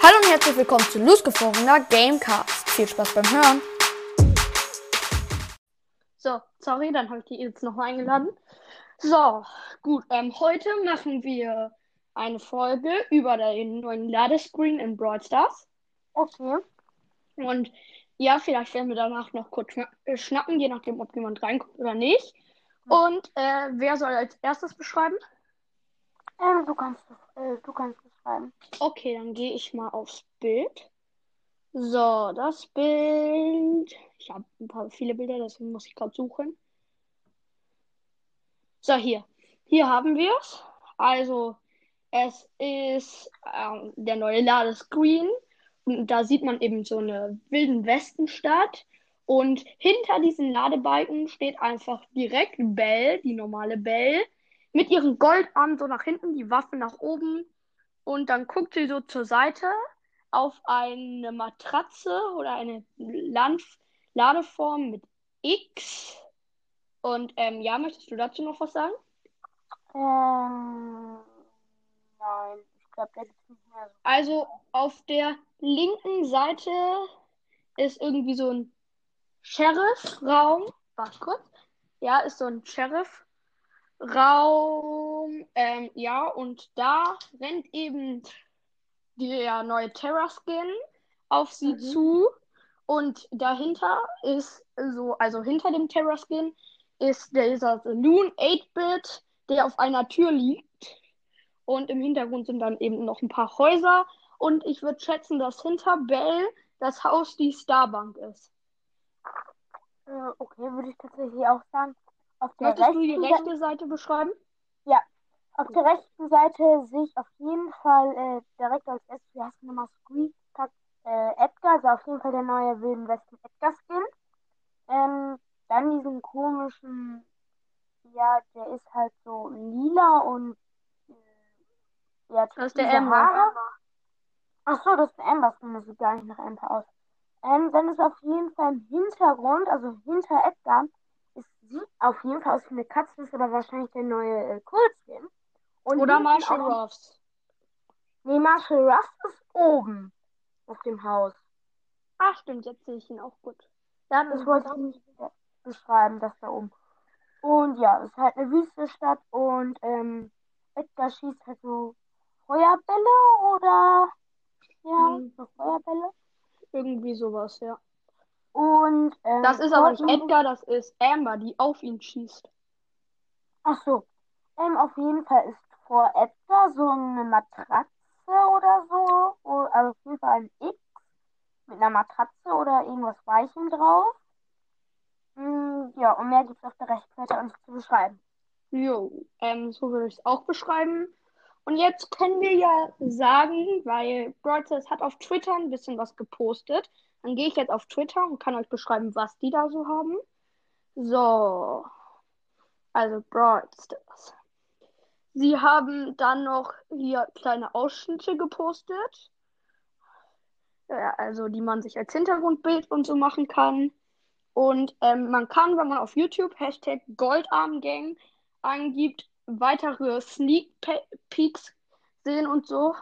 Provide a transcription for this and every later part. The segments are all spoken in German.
Hallo und herzlich willkommen zu losgefrorener Gamecast. Viel Spaß beim Hören. So, sorry, dann habe ich die jetzt noch eingeladen. So, gut, ähm, heute machen wir eine Folge über den neuen Ladescreen in Brawl Stars. Okay. Und ja, vielleicht werden wir danach noch kurz äh, schnacken, je nachdem, ob jemand reinkommt oder nicht. Und äh, wer soll als erstes beschreiben? Ähm, du kannst es, äh, du kannst schreiben. Okay, dann gehe ich mal aufs Bild. So, das Bild. Ich habe ein paar viele Bilder, deswegen muss ich gerade suchen. So, hier. Hier haben wir es. Also, es ist ähm, der neue Ladescreen. Und da sieht man eben so eine wilden Westenstadt. Und hinter diesen Ladebalken steht einfach direkt Belle, die normale Belle, mit ihren Goldarmen so nach hinten, die Waffe nach oben. Und dann guckt sie so zur Seite auf eine Matratze oder eine Land Ladeform mit X. Und ähm, ja, möchtest du dazu noch was sagen? Ähm, nein, ich glaube, der ist nicht mehr so. Also auf der linken Seite ist irgendwie so ein Sheriff-Raum. Warte kurz. Ja, ist so ein Sheriff-Raum. Ähm, ja, und da rennt eben der neue Terra-Skin auf sie Mhm. zu. Und dahinter ist so, also hinter dem Terra-Skin ist dieser Saloon 8-Bit, der auf einer Tür liegt. Und im Hintergrund sind dann eben noch ein paar Häuser. Und ich würde schätzen, dass hinter Bell das Haus die Starbank ist. Äh, okay, würde ich tatsächlich auch sagen. Auf der, Möchtest du die rechten rechte Seite beschreiben? Seite, auf der rechten Seite sehe ich auf jeden Fall äh, direkt als erstes, wie heißt nochmal, Squeak, äh, Edgar, also auf jeden Fall der neue Wilden Westen Edgar Skin. Ähm, dann diesen komischen, ja, der ist halt so lila und äh, ja, Das ist der Amber. Haare. Ach so, das ist der Amber Skin, das sieht gar nicht nach Amber aus. Ähm, dann ist auf jeden Fall im Hintergrund, also hinter Edgar, sieht auf jeden Fall aus wie eine Katze, ist aber wahrscheinlich der neue äh. Und Oder Marshall Ruffs? Nee, Marshall Ruff ist oben auf dem Haus. Ach, stimmt, jetzt sehe ich ihn auch gut. Ja, Das wollte ich nicht beschreiben, das da oben. Und ja, es ist halt eine Wüstenstadt und ähm, Edgar schießt halt so Feuerbälle oder ja, Hm. so Feuerbälle. irgendwie sowas, ja. Und ähm, Das ist aber nicht Edgar, das ist Amber, die auf ihn schießt. Ach so. Ähm, auf jeden Fall ist vor Edgar so eine Matratze oder so. O- Also auf jeden Fall ein X mit einer Matratze oder irgendwas Weichem drauf. Mm, ja, und mehr gibt es auf der rechten Seite auch nicht zu beschreiben. Jo, ähm, so würde ich es auch beschreiben. Und jetzt können wir ja sagen, weil Stars hat auf Twitter ein bisschen was gepostet. Dann gehe ich jetzt auf Twitter und kann euch beschreiben, was die da so haben. So. Also Brawl. Sie haben dann noch hier kleine Ausschnitte gepostet. Ja, also die man sich als Hintergrundbild und so machen kann. Und ähm, man kann, wenn man auf YouTube Hashtag Goldarmgang angibt, weitere Sneak Pe- Peeks sehen und so.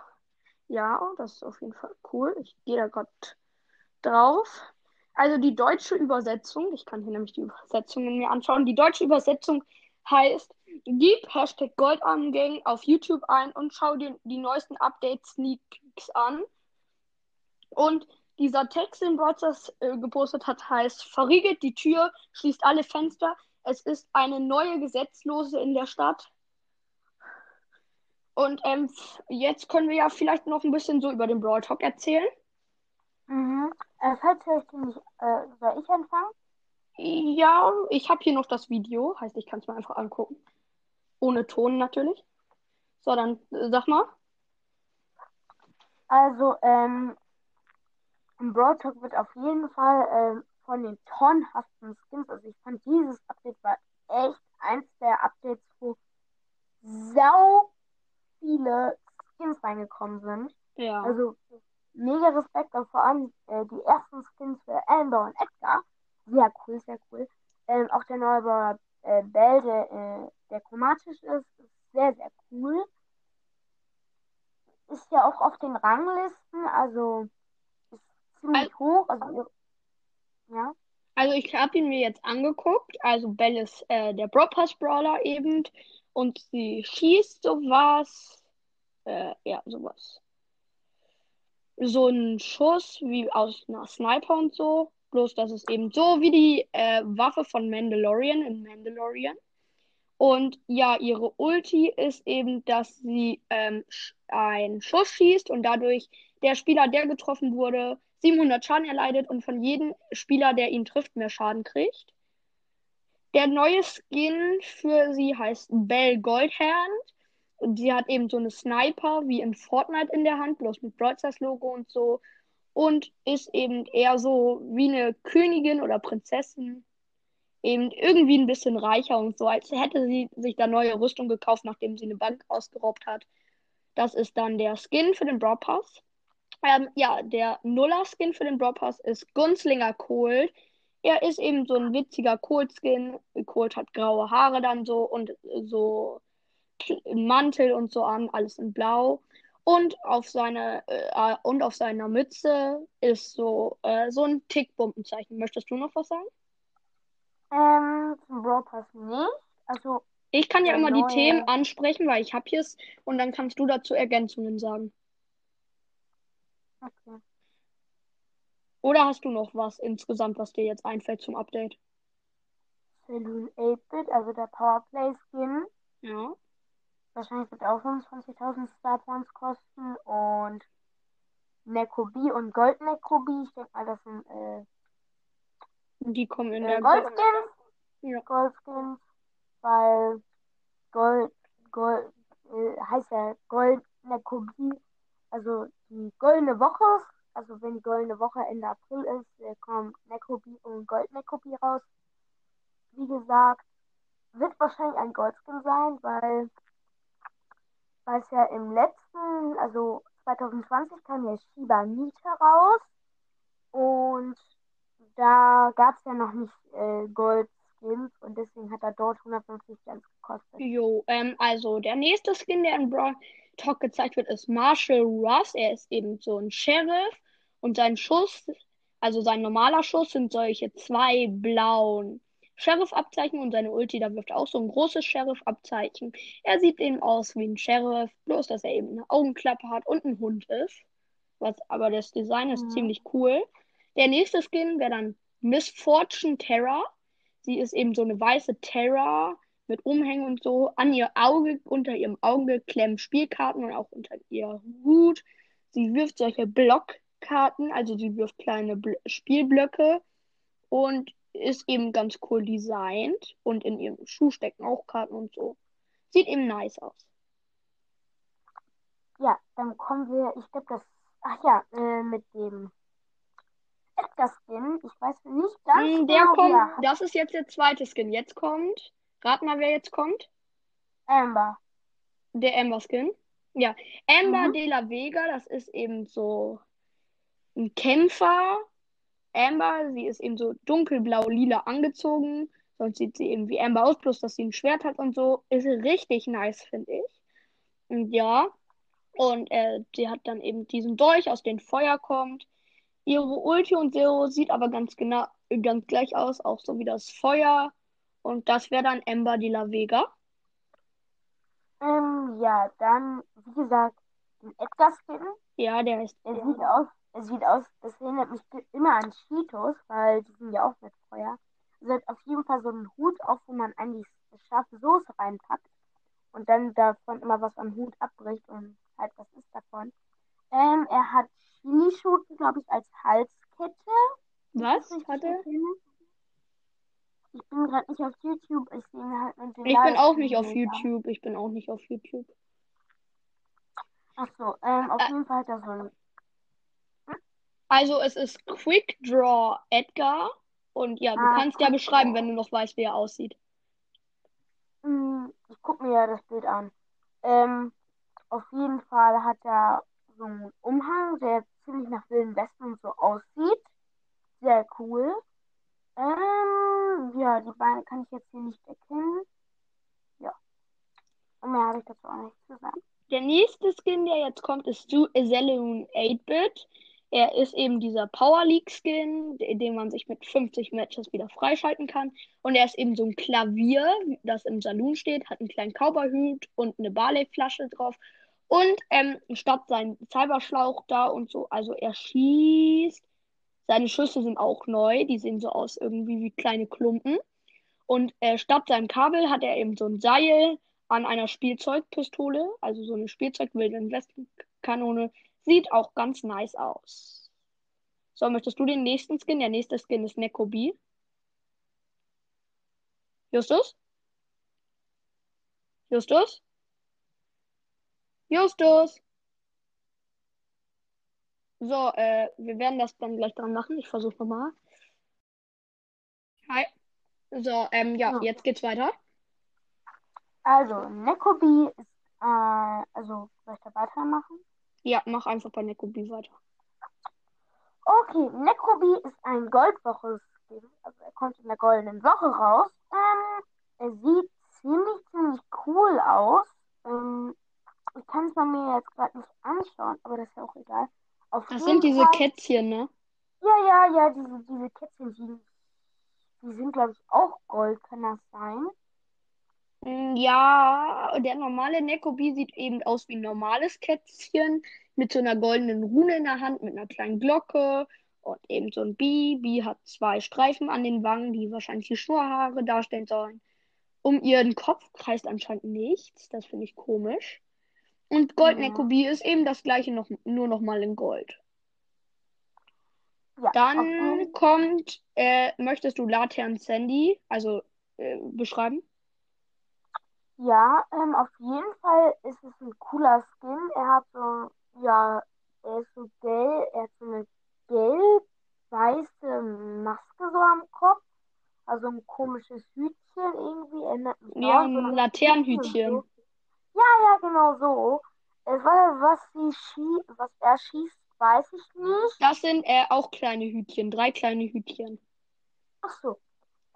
Ja, das ist auf jeden Fall cool. Ich gehe da gerade drauf. Also die deutsche Übersetzung, ich kann hier nämlich die Übersetzungen mir anschauen. Die deutsche Übersetzung heißt, gib Hashtag Goldarmgang auf YouTube ein und schau dir die neuesten Updates Sneak an. Und dieser Text, den Brothers äh, gepostet hat, heißt, verriegelt die Tür, schließt alle Fenster. Es ist eine neue Gesetzlose in der Stadt. Und ähm, jetzt können wir ja vielleicht noch ein bisschen so über den Brawl Talk erzählen. Mhm. Äh, falls den nicht, äh, soll ich anfangen? Ja, ich habe hier noch das Video, heißt, ich kann es mir einfach angucken. Ohne Ton natürlich. So, dann äh, sag mal. Also, ähm, im Brawl Talk wird auf jeden Fall ähm, von den tonnenhaften Skins, also ich fand dieses Update war echt eins der Updates, wo sau viele Skins reingekommen sind. Ja. Also mega Respekt und vor allem äh, die ersten Skins für Amber und Edgar. Sehr cool, sehr cool. Ähm, auch der neue äh, Bell, der, äh, der chromatisch ist, ist sehr, sehr cool. ist ja auch auf den Ranglisten, also ist ziemlich hoch. Also, ja. Also ich habe ihn mir jetzt angeguckt. Also Bell ist äh, der Brawl Pass Brawler eben und sie schießt sowas. Äh, ja, sowas. So ein Schuss wie aus einer Sniper und so. Bloß, dass es eben so wie die äh, Waffe von Mandalorian in Mandalorian. Und ja, ihre Ulti ist eben, dass sie ähm, einen Schuss schießt und dadurch der Spieler, der getroffen wurde, 700 Schaden erleidet und von jedem Spieler, der ihn trifft, mehr Schaden kriegt. Der neue Skin für sie heißt Belle Goldhand. Und sie hat eben so eine Sniper wie in Fortnite in der Hand, bloß mit Brawl Logo und so. Und ist eben eher so wie eine Königin oder Prinzessin. Eben irgendwie ein bisschen reicher und so, als hätte sie sich da neue Rüstung gekauft, nachdem sie eine Bank ausgeraubt hat. Das ist dann der Skin für den Brawl Pass. Ähm, ja, der Nuller-Skin für den Brawl Pass ist Gunzlinger Cold. Er ist eben so ein witziger Cold-Skin. Cold hat graue Haare dann so und so Mantel und so an, alles in Blau. Und auf seine äh, und auf seiner Mütze ist so äh, so ein Tickbombenzeichen. Möchtest du noch was sagen? Ähm, zum Brawl Pass nicht. Also ich kann ja immer neue... die Themen ansprechen, weil ich habe es und dann kannst du dazu Ergänzungen sagen. Okay. Oder hast du noch was insgesamt, was dir jetzt einfällt zum Update? Saloon 8-Bit, also der Powerplay Skin. Ja. Wahrscheinlich wird auch 25.000 Star Points kosten und Nekobi und Gold Nekobi. Ich denke mal, das sind äh, die kommen in äh, der Goldskins. Ja. Goldskins, weil Gold, Gold äh, heißt ja Gold Nekobi also die goldene Woche, also wenn die goldene Woche Ende April ist, äh, kommt Necrobi und Gold Necrobi raus. Wie gesagt, wird wahrscheinlich ein Goldskin sein, weil, weil es ja im letzten, also 2020 kam ja Shiba Nita raus und da gab es ja noch nicht äh, Goldskins und deswegen hat er dort 150 Gems gekostet. Jo, ähm, also der nächste Skin, der in Brawl Talk gezeigt wird, ist Marshall Ross. Er ist eben so ein Sheriff und sein Schuss, also sein normaler Schuss, sind solche zwei blauen Sheriff-Abzeichen und seine Ulti, da wirft auch so ein großes Sheriff-Abzeichen. Er sieht eben aus wie ein Sheriff, bloß dass er eben eine Augenklappe hat und ein Hund ist. Was, aber das Design ist mhm. ziemlich cool. Der nächste Skin wäre dann Miss Fortune Terror. Sie ist eben so eine weiße Terror mit Umhängen und so an ihr Auge, unter ihrem Auge klemmen Spielkarten und auch unter ihr Hut. Sie wirft solche Blockkarten, also sie wirft kleine Bl Spielblöcke und ist eben ganz cool designt und in ihrem Schuh stecken auch Karten und so. Sieht eben nice aus. Ja, dann kommen wir, ich glaube, das, ach ja, äh, mit dem Edgar Skin, ich weiß nicht ganz mm, der genau, kommt, das ist jetzt der zweite Skin. Jetzt kommt Rat mal, wer jetzt kommt. Amber. Der Amber Skin. Ja, Amber mhm. de la Vega, das ist eben so ein Kämpfer. Amber, sie ist eben so dunkelblau-lila angezogen. Sonst sieht sie eben wie Amber aus, bloß dass sie ein Schwert hat und so. Ist richtig nice, finde ich. Und ja. Und äh, sie hat dann eben diesen Dolch, aus dem Feuer kommt. Ihre Ulti und Zero sieht aber ganz genau, ganz gleich aus, auch so wie das Feuer. Und das wäre dann Ember de la Vega. Ähm, ja, dann, wie gesagt, den Edgar-Skin. Ja, der ist. Er sieht aus, er sieht aus, das erinnert mich immer an Cheetos, weil die sind ja auch mit Feuer. Also hat auf jeden Fall so einen Hut auf, wo man eigentlich scharfe Soße reinpackt und dann davon immer was am Hut abbricht und halt was ist davon. Ähm, er hat Chilischoten, glaube ich, als Halskette. Was? Hat er? Ich bin gerade nicht auf YouTube. Ich sehe halt mit den Ich bin auch nicht auf YouTube. Ich bin auch nicht auf YouTube. Achso, ähm, auf äh, jeden Fall hat er so ein. Also es ist Quick Draw Edgar. Und ja, du ah, kannst ja beschreiben, wenn du noch weißt, wie er aussieht. Hm, ich guck mir ja das Bild an. Ähm, auf jeden Fall hat er so einen Umhang, der ziemlich nach Wilden Westen und so aussieht. Sehr cool. Ähm, ja, die Beine kann ich jetzt hier nicht erkennen. Ja. Und mehr habe ich dazu auch nicht zu sagen. Der nächste Skin, der jetzt kommt, ist Zu Zeleun 8-Bit. Er ist eben dieser Power League Skin, den man sich mit 50 Matches wieder freischalten kann. Und er ist eben so ein Klavier, das im Saloon steht, hat einen kleinen Cowboyhut und eine Barley-Flasche drauf. Und ähm, statt sein Cyberschlauch da und so, also er schießt. Seine Schüsse sind auch neu, die sehen so aus irgendwie wie kleine Klumpen. Und äh, statt seinem Kabel hat er eben so ein Seil an einer Spielzeugpistole, also so eine Spielzeugwilde Westenkanone. Sieht auch ganz nice aus. So, möchtest du den nächsten Skin? Der nächste Skin ist Nekobi. Justus? Justus? Justus? So, äh, wir werden das dann gleich dran machen. Ich versuche nochmal. Hi. So, ähm, ja, Ja. jetzt geht's weiter. Also, Nekobi ist, äh, also, soll ich da weitermachen? Ja, mach einfach bei Nekobi weiter. Okay, Nekobi ist ein Goldwoche-Skin. Also, er kommt in der goldenen Woche raus. Ähm, er sieht ziemlich, ziemlich cool aus. Ähm, ich kann es mir jetzt gerade nicht anschauen, aber das ist ja auch egal. Auf Das sind diese Fall- Kätzchen, ne? Ja, ja, ja, diese, diese Kätzchen, die, die sind, glaube ich, auch Gold, kann das sein? Ja, der normale Nekobi sieht eben aus wie ein normales Kätzchen mit so einer goldenen Rune in der Hand, mit einer kleinen Glocke und eben so ein Bi. Bi hat zwei Streifen an den Wangen, die wahrscheinlich die Schnurrhaare darstellen sollen. Um ihren Kopf kreist anscheinend nichts. Das finde ich komisch. Und Gold Ja. Nekobi ist eben das gleiche, noch, nur noch mal in Gold. Ja, Dann jeden- kommt, äh, möchtest du Latern Sandy, also äh, beschreiben? Ja, ähm, auf jeden Fall ist es ein cooler Skin. Er hat so, ja, er ist so gelb, er hat so eine gelb-weiße Maske so am Kopf. Also ein komisches Hütchen irgendwie, erinnert mich Ja, auch so ein Laternenhütchen. So. Ja, ja, genau so. Es war, was sie schie was er schießt, weiß ich nicht. Das sind äh, auch kleine Hütchen, drei kleine Hütchen. Ach so.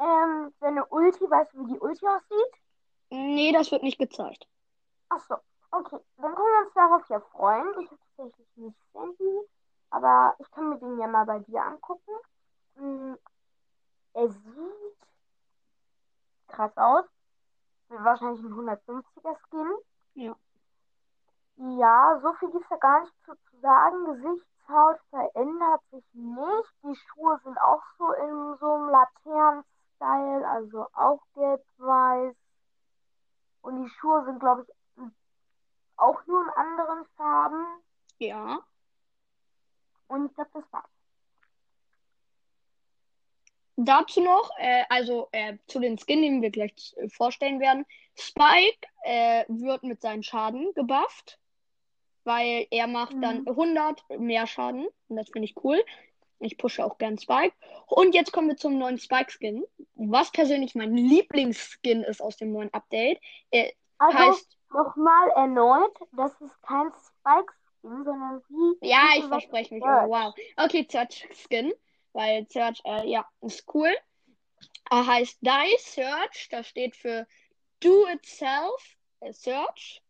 Ähm, seine Ulti, weißt du, wie die Ulti aussieht? Nee, das wird nicht gezeigt. Ach so, okay. Dann können wir uns darauf ja freuen. Ich habe tatsächlich nicht Sandy, aber ich kann mir den ja mal bei dir angucken. Hm, Er sieht krass aus. Wird wahrscheinlich ein 150er Skin. Ja. Ja, so viel gibt es da gar nicht zu, zu sagen. Gesichtshaut verändert sich nicht. Die Schuhe sind auch so in so einem Laternen-Style, also auch gelb-weiß. Und die Schuhe sind, glaube ich, auch nur in anderen Farben. Ja. Und ich glaube, das war's. Dazu noch, äh, also äh, zu den Skin, den wir gleich äh, vorstellen werden. Spike äh, wird mit seinem Schaden gebufft, weil er macht dann Mhm. 100 mehr Schaden. Und das finde ich cool. Ich pushe auch gern Spike. Und jetzt kommen wir zum neuen Spike-Skin, was persönlich mein Lieblingsskin ist aus dem neuen Update. Er Also, heißt, nochmal erneut, das ist kein Spike-Skin, sondern wie. ja, ich verspreche mich. Oh, wow. Okay, Search Skin, weil Search, äh, ja, ist cool. Er heißt Die Search, das steht für Do It Self äh, Search.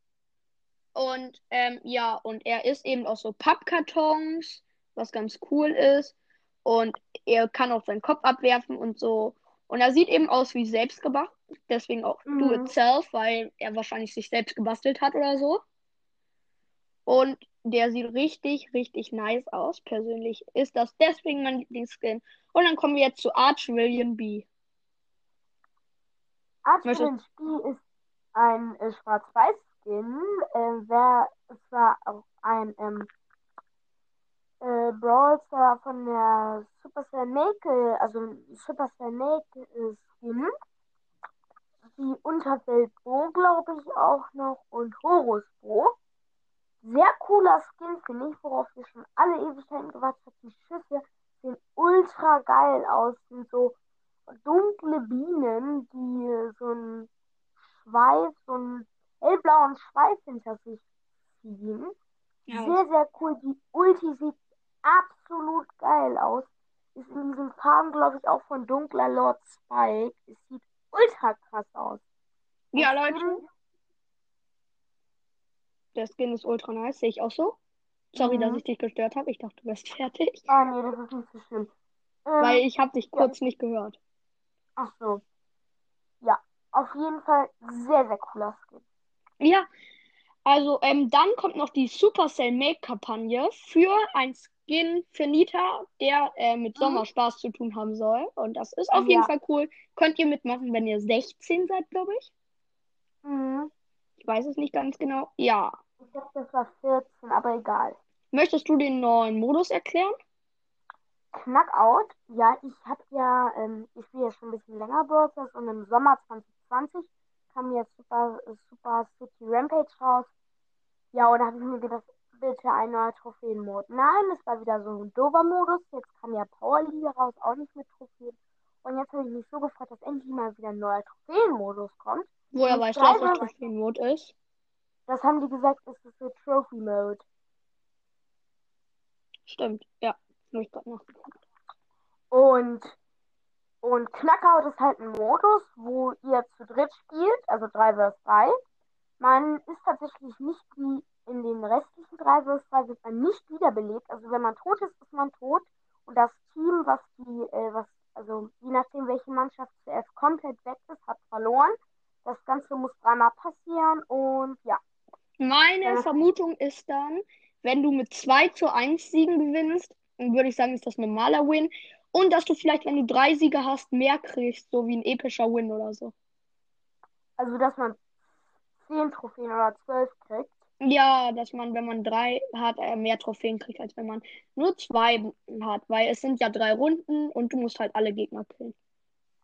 Und ähm, ja, und er ist eben aus so Pappkartons, was ganz cool ist. Und er kann auch seinen Kopf abwerfen und so. Und er sieht eben aus wie selbst gemacht. Deswegen auch Do Mhm. It Self, weil er wahrscheinlich sich selbst gebastelt hat oder so. Und der sieht richtig, richtig nice aus. Persönlich ist das deswegen mein Lieblingsskin. Und dann kommen wir jetzt zu Arch William B. Archvillain Spiel ist ein äh, Schwarz-Weiß-Skin. Äh, wer, es war auch ein ähm, äh, Brawl Star von der Supercell Make, also Supercell Make äh, Skin. Die Unterwelt Bo, glaube ich, auch noch und Horus Bo. Sehr cooler Skin, finde ich, worauf wir schon alle Ewigkeiten gewartet haben. Die Schüsse sehen ultra geil aus, sind so dunkle Bienen, die so einen Schweif, so einen hellblauen Schweif hinter sich ziehen. Ja, Sehr, sehr cool. Die Ulti sieht absolut geil aus. Ist in diesen Farben, glaube ich, auch von Dunkler Lord Spike. Es sieht ultra krass aus. ja Das Leute, Skin- Der Skin ist ultra nice, sehe ich auch so. Sorry, Mhm. dass ich dich gestört habe. Ich dachte, du wärst fertig. Ah, nee, das ist nicht so schlimm. Ähm, Weil ich habe dich kurz nicht gehört. ach so. Ja, auf jeden Fall sehr, sehr cooler Skin. Ja, also ähm, dann kommt noch die Supercell Make-Kampagne für ein Skin für Nita, der äh, mit Mhm. Sommerspaß zu tun haben soll. Und das ist auf jeden Ja. Fall cool. Könnt ihr mitmachen, wenn ihr 16 seid, glaube ich. Mhm. Ich weiß es nicht ganz genau. Ja. Ich glaube, das war 14, aber egal. Möchtest du den neuen Modus erklären? Knackout, ja, ich habe ja, ähm, ich spiele ja schon ein bisschen länger Brawl Stars und im Sommer 2020 kam jetzt Super, Super City Rampage raus. Ja, und da habe ich mir gedacht, bitte ein neuer Trophäenmodus. Nein, es war wieder so ein dober Modus. Jetzt kam ja Power League raus, auch nicht mit Trophäen. Und jetzt habe ich mich so gefreut, dass endlich mal wieder ein neuer Trophäenmodus kommt. Woher weißt du, Driver- Trophäenmode ist? Das haben die gesagt, es ist so Trophy Mode. Stimmt, ja. Habe ich gerade nachgeguckt. Und, und Knackout ist halt ein Modus, wo ihr zu dritt spielt, also 3 vs 3. Man ist tatsächlich nicht wie in den restlichen 3 vs 3 wird man nicht wiederbelebt. Also wenn man tot ist, ist man tot. Und das Team, was die, äh, was, also je nachdem welche Mannschaft zuerst komplett weg ist, hat verloren. Das Ganze muss dreimal passieren und ja. Meine Ja. Vermutung ist dann, wenn du mit 2 zu 1 Siegen gewinnst, dann würde ich sagen, ist das ein normaler Win. Und dass du vielleicht, wenn du drei Siege hast, mehr kriegst, so wie ein epischer Win oder so. Also dass man 10 Trophäen oder 12 kriegt. Ja, dass man, wenn man drei hat, äh, mehr Trophäen kriegt, als wenn man nur zwei hat, weil es sind ja drei Runden und du musst halt alle Gegner killen.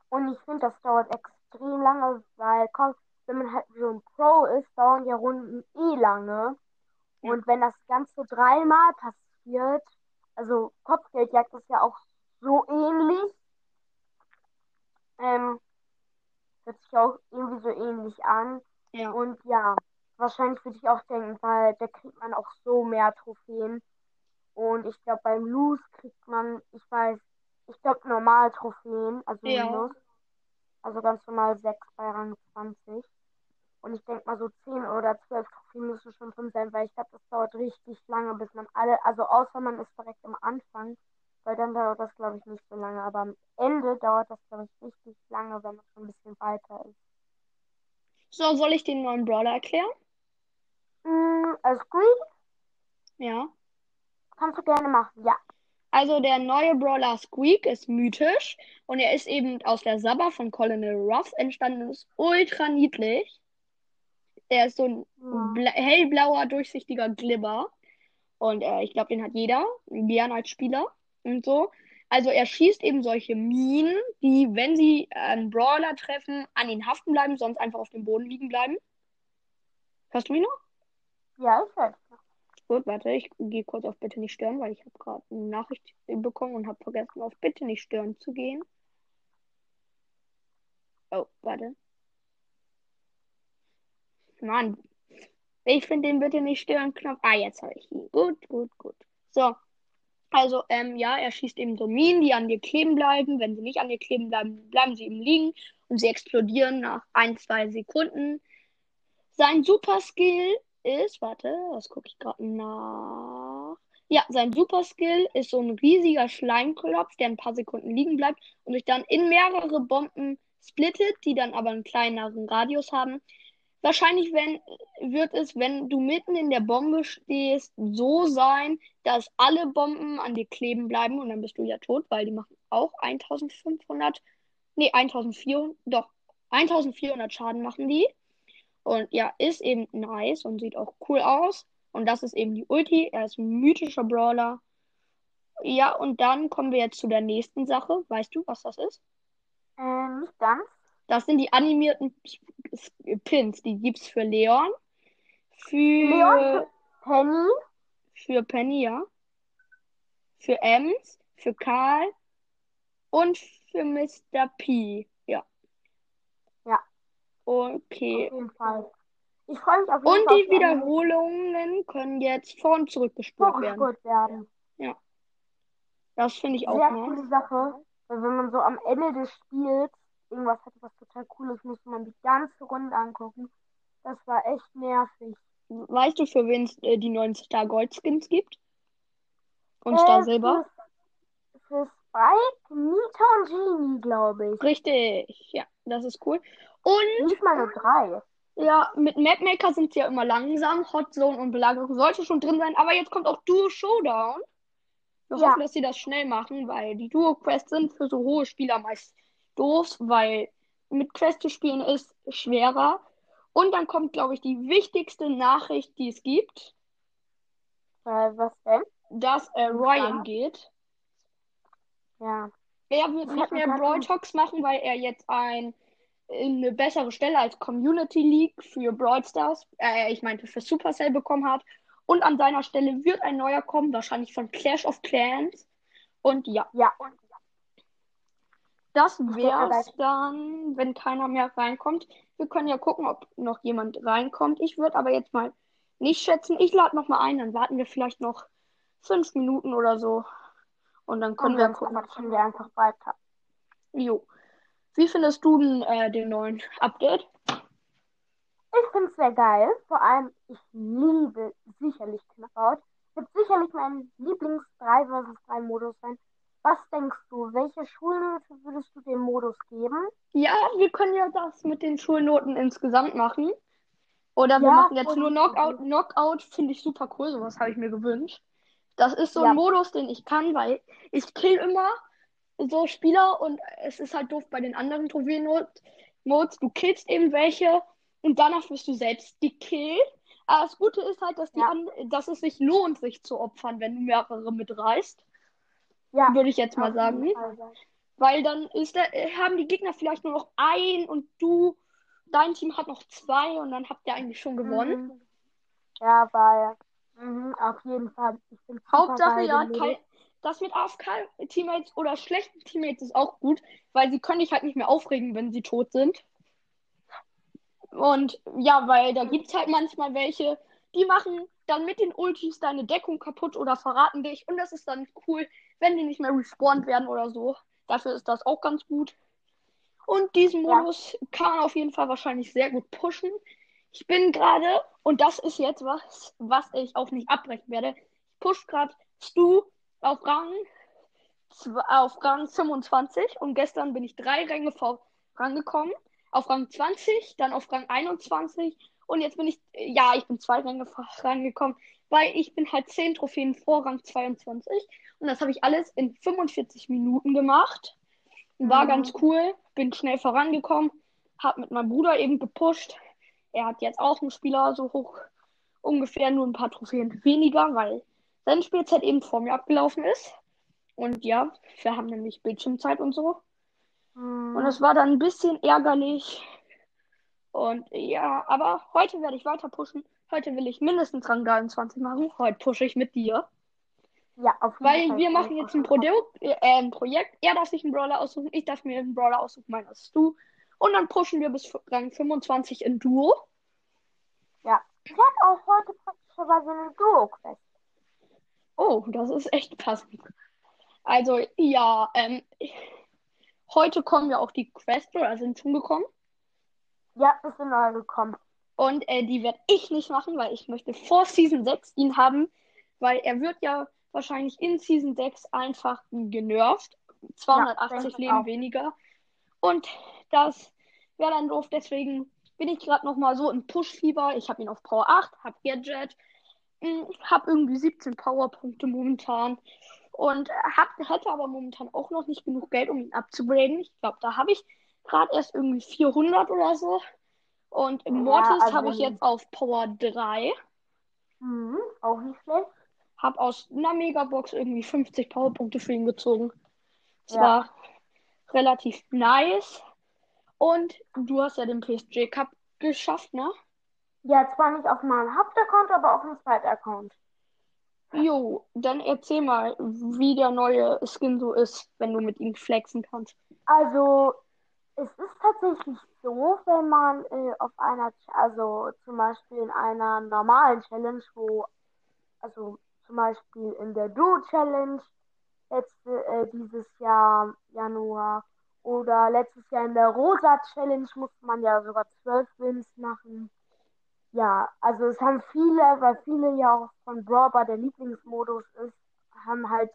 Und ich finde, das dauert extrem lange, weil, komm, wenn man halt so ein Pro ist, dauern ja Runden eh lange. Ja. Und wenn das Ganze dreimal passiert, also Kopfgeldjagd ist ja auch so ähnlich, ähm, hört sich auch irgendwie so ähnlich an. Ja. Und ja, wahrscheinlich würde ich auch denken, weil da kriegt man auch so mehr Trophäen. Und ich glaube, beim Loose kriegt man, ich weiß, ich glaube, normal Trophäen, also Ja. Minus. Also ganz normal 6 bei Rang 20. Und ich denke mal, so 10 oder 12 Trophäen müssen schon drin sein, weil ich glaube, das dauert richtig lange, bis man alle, also außer man ist direkt am Anfang, weil dann dauert das, glaube ich, nicht so lange. Aber am Ende dauert das, glaube ich, richtig lange, wenn man schon ein bisschen weiter ist. So, soll ich den neuen Brawler erklären? Mm, also Squeak Ja. kannst du gerne machen, ja. Also der neue Brawler Squeak ist mythisch und er ist eben aus der Sabber von Colonel Ruff entstanden und ist ultra niedlich. Er ist so ein Ja. bla hellblauer, durchsichtiger Glibber. Und äh, ich glaube, den hat jeder, gern als Spieler und so. Also er schießt eben solche Minen, die, wenn sie einen Brawler treffen, an ihn haften bleiben, sonst einfach auf dem Boden liegen bleiben. Hörst du mich noch? Ja, ich höre noch. Gut, warte, ich gehe kurz auf Bitte nicht stören, weil ich habe gerade eine Nachricht bekommen und habe vergessen, auf Bitte nicht stören zu gehen. Oh, warte. Mann, ich finde den Bitte nicht stören Knopf. Ah, jetzt habe ich ihn. Gut, gut, gut. So, also, ähm, ja, er schießt eben so Minen, die an dir kleben bleiben. Wenn sie nicht an dir kleben bleiben, bleiben sie eben liegen und sie explodieren nach ein, zwei Sekunden. Sein Super Skill ist, warte, was gucke ich gerade nach? Ja, sein Super Skill ist so ein riesiger Schleimklopf, der ein paar Sekunden liegen bleibt und sich dann in mehrere Bomben splittet, die dann aber einen kleineren Radius haben. Wahrscheinlich wenn, wird es, wenn du mitten in der Bombe stehst, so sein, dass alle Bomben an dir kleben bleiben und dann bist du ja tot, weil die machen auch 1500, nee, 1400, doch, 1400 Schaden machen die. Und ja, ist eben nice und sieht auch cool aus. Und das ist eben die Ulti. Er ist ein mythischer Brawler. Ja, und dann kommen wir jetzt zu der nächsten Sache. Weißt du, was das ist? Äh, nicht ganz. Das sind die animierten Pins. Die gibt's für Leon. Für, Leon, Penny, für Penny, ja. Für Ems, für Karl und für Mr. P. Ja. Ja. Okay. auf jeden Fall. Ich freue mich auf jeden Und Fall die Wiederholungen können jetzt vor und zurückgespult werden. werden. Das finde ich auch Sehr nice. coole Sache, weil wenn man so am Ende des Spiels irgendwas hat, was total cool ist, muss man die ganze Runde angucken. Das war echt nervig. weißt du, für wen es äh, die neuen Star Gold Skins gibt? Und Äh, Star Silber? Für, für Spike, Nita und Genie, glaube ich. Richtig, ja, das ist cool. Und Nicht mal nur drei. ja, mit Mapmaker sind sie ja immer langsam. Hot Zone und Belagerung sollte schon drin sein, aber jetzt kommt auch Duo Showdown. Wir Ja. hoffen, dass sie das schnell machen, weil die Duo-Quests sind für so hohe Spieler meist doof, weil mit Quest zu spielen ist schwerer. Und dann kommt, glaube ich, die wichtigste Nachricht, die es gibt, Äh, was denn? dass äh, Ryan geht. Ja. Er wird Ich nicht mehr Brawl Talks machen, weil er jetzt ein eine bessere Stelle als Community League für Brawl Stars, äh, ich meinte für Supercell bekommen hat. Und an seiner Stelle wird ein neuer kommen, wahrscheinlich von Clash of Clans. Und ja, Ja. das wär's das- dann, wenn keiner mehr reinkommt. Wir können ja gucken, ob noch jemand reinkommt. Ich würde aber jetzt mal nicht schätzen. Ich lade noch mal ein, dann warten wir vielleicht noch fünf Minuten oder so. Und dann können Und wir dann gucken. quatschen wir einfach weiter. Jo. Wie findest du denn äh, den neuen Update? Ich finde es sehr geil. Vor allem, ich liebe sicherlich Knockout. Wird sicherlich mein Lieblings 3 vs 3 Modus sein. Was denkst du, welche Schulnote würdest du dem Modus geben? Ja, wir können ja das mit den Schulnoten insgesamt machen. Oder wir Ja, machen jetzt nur Knockout. Knockout finde ich super cool, sowas habe ich mir gewünscht. Das ist so Ja. ein Modus, den ich kann, weil ich kill immer so Spieler und es ist halt doof bei den anderen Trophäen-Modes. Du killst eben welche und danach wirst du selbst gekillt. Aber das Gute ist halt, dass, die Ja. an, dass es sich lohnt, sich zu opfern, wenn du mehrere mitreißt. Ja, Würde ich jetzt mal sagen. Fall. Weil dann ist der, äh, haben die Gegner vielleicht nur noch ein und du, dein Team hat noch zwei und dann habt ihr eigentlich schon gewonnen. Mhm. Ja, weil mhm, auf jeden Fall. Hauptsache ja, kein, das mit AFK-Teammates oder schlechten Teammates ist auch gut, weil sie können dich halt nicht mehr aufregen, wenn sie tot sind. Und ja, weil da gibt's halt manchmal welche, die machen dann mit den Ultis deine Deckung kaputt oder verraten dich. Und das ist dann cool, wenn die nicht mehr respawned werden oder so. Dafür ist das auch ganz gut. Und diesen Ja. Modus kann man auf jeden Fall wahrscheinlich sehr gut pushen. Ich bin gerade, und das ist jetzt was, was ich auch nicht abbrechen werde. Ich push gerade Stu auf Rang, auf Rang 25 und gestern bin ich drei Ränge vorangekommen. Auf Rang 20, dann auf Rang 21 und jetzt bin ich, ja, ich bin zwei Ränge vorangekommen, weil ich bin halt 10 Trophäen vor Rang 22 und das habe ich alles in 45 Minuten gemacht. War Mhm. ganz cool, bin schnell vorangekommen, habe mit meinem Bruder eben gepusht. Er hat jetzt auch einen Spieler so hoch, ungefähr nur ein paar Trophäen weniger, weil seine Spielzeit eben vor mir abgelaufen ist. Und ja, wir haben nämlich Bildschirmzeit und so. Mhm. Und es war dann ein bisschen ärgerlich. Und ja, aber heute werde ich weiter pushen. Heute will ich mindestens Rang 23 machen. Heute pushe ich mit dir. ja, auf jeden Weil Fall. wir machen jetzt ein, Produkt, äh, ein Projekt. Er darf sich einen Brawler aussuchen, ich darf mir einen Brawler aussuchen, meiner ist du. Und dann pushen wir bis Rang 25 in Duo. Ich habe auch heute praktischerweise eine Duo-Quest. Oh, das ist echt passend. Also, ja, ähm, heute kommen ja auch die Quests oder sind schon gekommen. Ja, ist in neu gekommen. Und äh, die werde ich nicht machen, weil ich möchte vor Season 6 ihn haben, weil er wird ja wahrscheinlich in Season 6 einfach genervt. 280 denke ich Leben auch. weniger. Und das wäre dann doof. Deswegen bin ich gerade noch mal so im Push-Fieber. Ich habe ihn auf Power 8, habe Gadget, habe irgendwie 17 Powerpunkte momentan und hab, hätte aber momentan auch noch nicht genug Geld, um ihn abzugraden. Ich glaube, da habe ich gerade erst irgendwie 400 oder so. Und Ja, Mortis also habe ich jetzt auf Power 3. Mhm, auch nicht schlecht. Hab aus einer Megabox irgendwie 50 Powerpunkte für ihn gezogen. Es Ja. war relativ nice. Und du hast ja den PSG Cup geschafft, ne? Ja, zwar nicht auf meinem Hauptaccount, aber auf dem zweiten Account. Jo, dann erzähl mal, wie der neue Skin so ist, wenn du mit ihm flexen kannst. Also, es ist tatsächlich so, wenn man äh, auf einer, also zum Beispiel in einer normalen Challenge, wo, also zum Beispiel in der Duo-Challenge letzte, äh, dieses Jahr Januar oder letztes Jahr in der Rosa-Challenge musste man ja sogar zwölf Wins machen. Ja, also es haben viele, weil viele ja auch von Brawl der Lieblingsmodus ist, haben halt.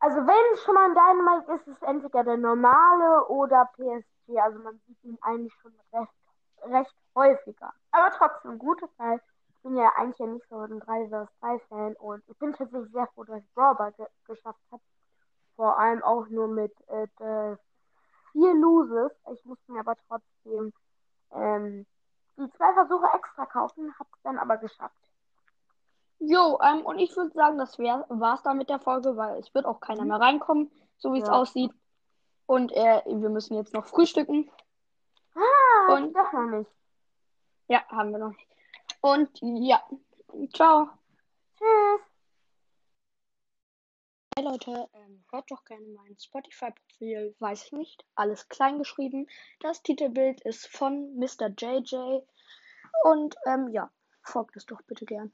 Also wenn es schon mal ein Dynamite ist, ist es entweder der normale oder PSG. Also man sieht ihn eigentlich schon recht, recht häufiger. Aber trotzdem gut, weil ich bin ja eigentlich ja nicht so ein 3 vs 3 Fan und ich bin tatsächlich sehr froh, dass ich Brawl ge geschafft habe. Vor allem auch nur mit äh, vier Loses. Ich musste mir aber trotzdem ähm, die zwei Versuche extra kaufen, hab's dann aber geschafft. Jo, ähm, und ich würde sagen, das wär, war's dann mit der Folge, weil es wird auch keiner mehr reinkommen, so wie es Ja. aussieht. Und äh, wir müssen jetzt noch frühstücken. Ah, Und- doch noch nicht. Ja, haben wir noch nicht. Und ja, ciao. Tschüss. Hey Leute, ähm, hört doch gerne mein Spotify-Profil, weiß ich nicht, alles klein geschrieben. Das Titelbild ist von Mr. JJ. Und ähm, ja, folgt es doch bitte gern.